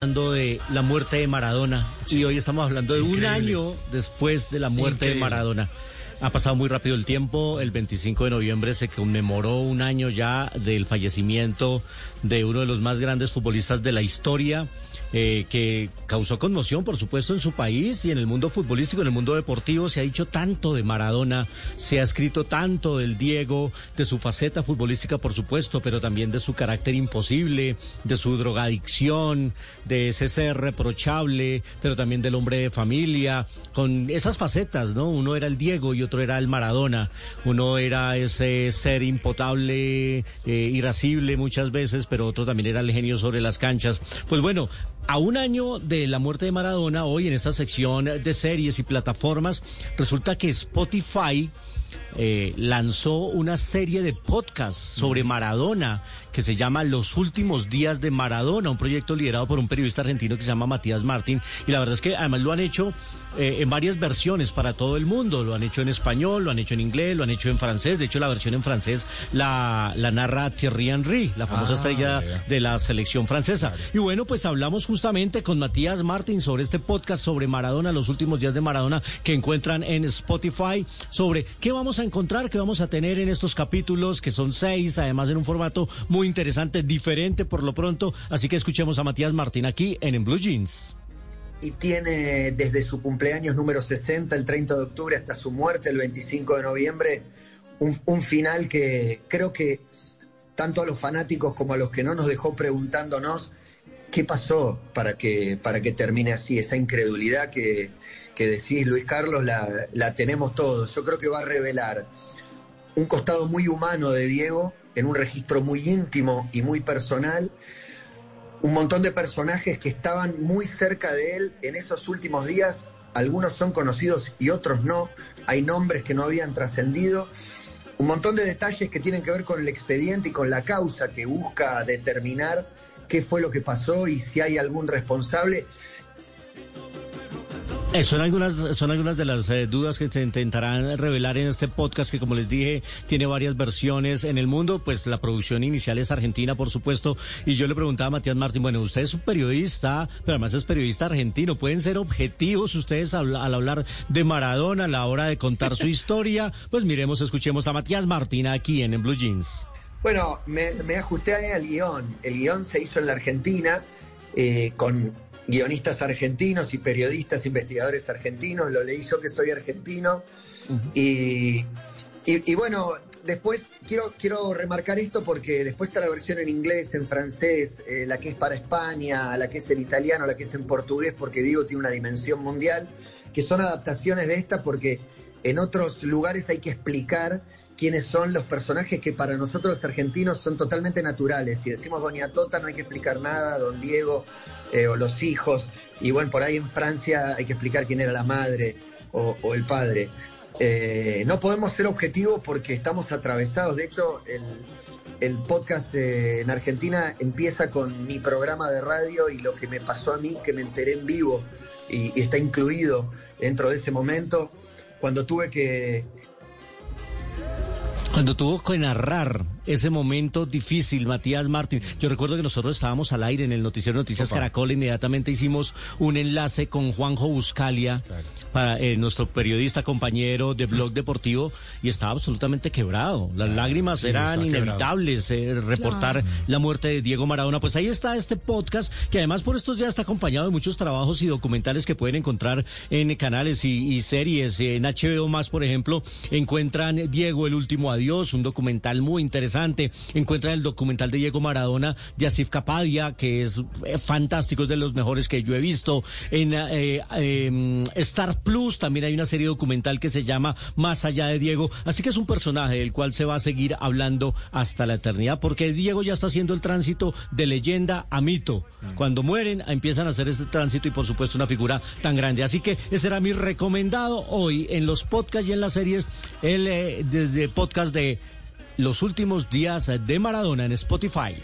hablando de la muerte de Maradona y hoy estamos hablando de un año después de la muerte de Maradona. Ha pasado muy rápido el tiempo. El 25 de noviembre se conmemoró un año ya del fallecimiento de uno de los más grandes futbolistas de la historia eh, que causó conmoción, por supuesto, en su país y en el mundo futbolístico, en el mundo deportivo. Se ha dicho tanto de Maradona, se ha escrito tanto del Diego, de su faceta futbolística, por supuesto, pero también de su carácter imposible, de su drogadicción, de ese ser reprochable, pero también del hombre de familia, con esas facetas, ¿no? Uno era el Diego y otro era el Maradona. Uno era ese ser impotable, eh, irascible muchas veces, pero otro también era el genio sobre las canchas. Pues bueno, a un año de la muerte de Maradona, hoy en esta sección de series y plataformas, resulta que Spotify eh, lanzó una serie de podcasts sobre Maradona que se llama Los últimos días de Maradona, un proyecto liderado por un periodista argentino que se llama Matías Martín. Y la verdad es que además lo han hecho eh, en varias versiones para todo el mundo. Lo han hecho en español, lo han hecho en inglés, lo han hecho en francés. De hecho, la versión en francés la, la narra Thierry Henry, la famosa Ah, estrella de la selección francesa. Y bueno, pues hablamos justamente con Matías Martín sobre este podcast sobre Maradona, los últimos días de Maradona que encuentran en Spotify, sobre qué vamos a encontrar, qué vamos a tener en estos capítulos, que son seis, además en un formato muy interesante, diferente por lo pronto. Así que escuchemos a Matías Martín aquí en, en Blue Jeans. y tiene desde su cumpleaños número 60, el 30 de octubre, hasta su muerte el 25 de noviembre, un, un final que creo que tanto a los fanáticos como a los que no nos dejó preguntándonos qué pasó para que, para que termine así, esa incredulidad que, que decís, Luis Carlos, la, la tenemos todos. Yo creo que va a revelar un costado muy humano de Diego en un registro muy íntimo y muy personal un montón de personajes que estaban muy cerca de él en esos últimos días. Algunos son conocidos y otros no. Hay nombres que no habían trascendido. Un montón de detalles que tienen que ver con el expediente y con la causa que busca determinar qué fue lo que pasó y si hay algún responsable. Eh, son algunas, son algunas de las eh, dudas que se intentarán revelar en este podcast que, como les dije, tiene varias versiones en el mundo. Pues la producción inicial es argentina, por supuesto. Y yo le preguntaba a Matías Martín, bueno, usted es un periodista, pero además es periodista argentino. ¿Pueden ser objetivos ustedes al, al hablar de Maradona a la hora de contar su historia? Pues miremos, escuchemos a Matías Martín aquí en, en Blue Jeans. Bueno, me, me ajusté al guion. El guion se hizo en la Argentina eh, con guionistas argentinos y periodistas, investigadores argentinos. Lo leí yo que soy argentino. y, y, y bueno, después quiero, quiero remarcar esto porque después está la versión en inglés, en francés, eh, la que es para España, la que es en italiano, la que es en portugués, porque digo tiene una dimensión mundial, que son adaptaciones de esta porque en otros lugares hay que explicar quiénes son los personajes que para nosotros los argentinos son totalmente naturales. Si decimos Doña Tota no hay que explicar nada, Don Diego eh, o los hijos, y bueno, por ahí en Francia hay que explicar quién era la madre o, el padre. Eh, no podemos ser objetivos porque estamos atravesados. De hecho, el, podcast eh, en Argentina empieza con mi programa de radio y lo que me pasó a mí, que me enteré en vivo y está incluido dentro de ese momento, cuando tuve que, Cuando tuvo que narrar ese momento difícil, Matías Martín, yo recuerdo que nosotros estábamos al aire en el noticiero Noticias Opa. Caracol, inmediatamente hicimos un enlace con Juanjo Buscalia, Claro. para, eh, nuestro periodista, compañero de Blog Deportivo, y estaba absolutamente quebrado. Las lágrimas sí, eran inevitables, eh, reportar la muerte de Diego Maradona. Pues ahí está este podcast, que además por estos días está acompañado de muchos trabajos y documentales que pueden encontrar en canales y, y series. En HBO más, por ejemplo, encuentran Diego el último adiós, un documental muy interesante. Encuentran el documental de Diego Maradona de Asif Kapadia, que es eh, fantástico, es de los mejores que yo he visto. En eh, eh, Star Plus también hay una serie documental que se llama Más allá de Diego. Así que es un personaje del cual se va a seguir hablando hasta la eternidad, porque Diego ya está haciendo el tránsito de leyenda a mito. Cuando mueren, empiezan a hacer este tránsito y por supuesto una figura tan grande. Así que ese era mi recomendado hoy en los podcasts y en las series, el eh, desde podcast de los últimos días de Maradona en Spotify.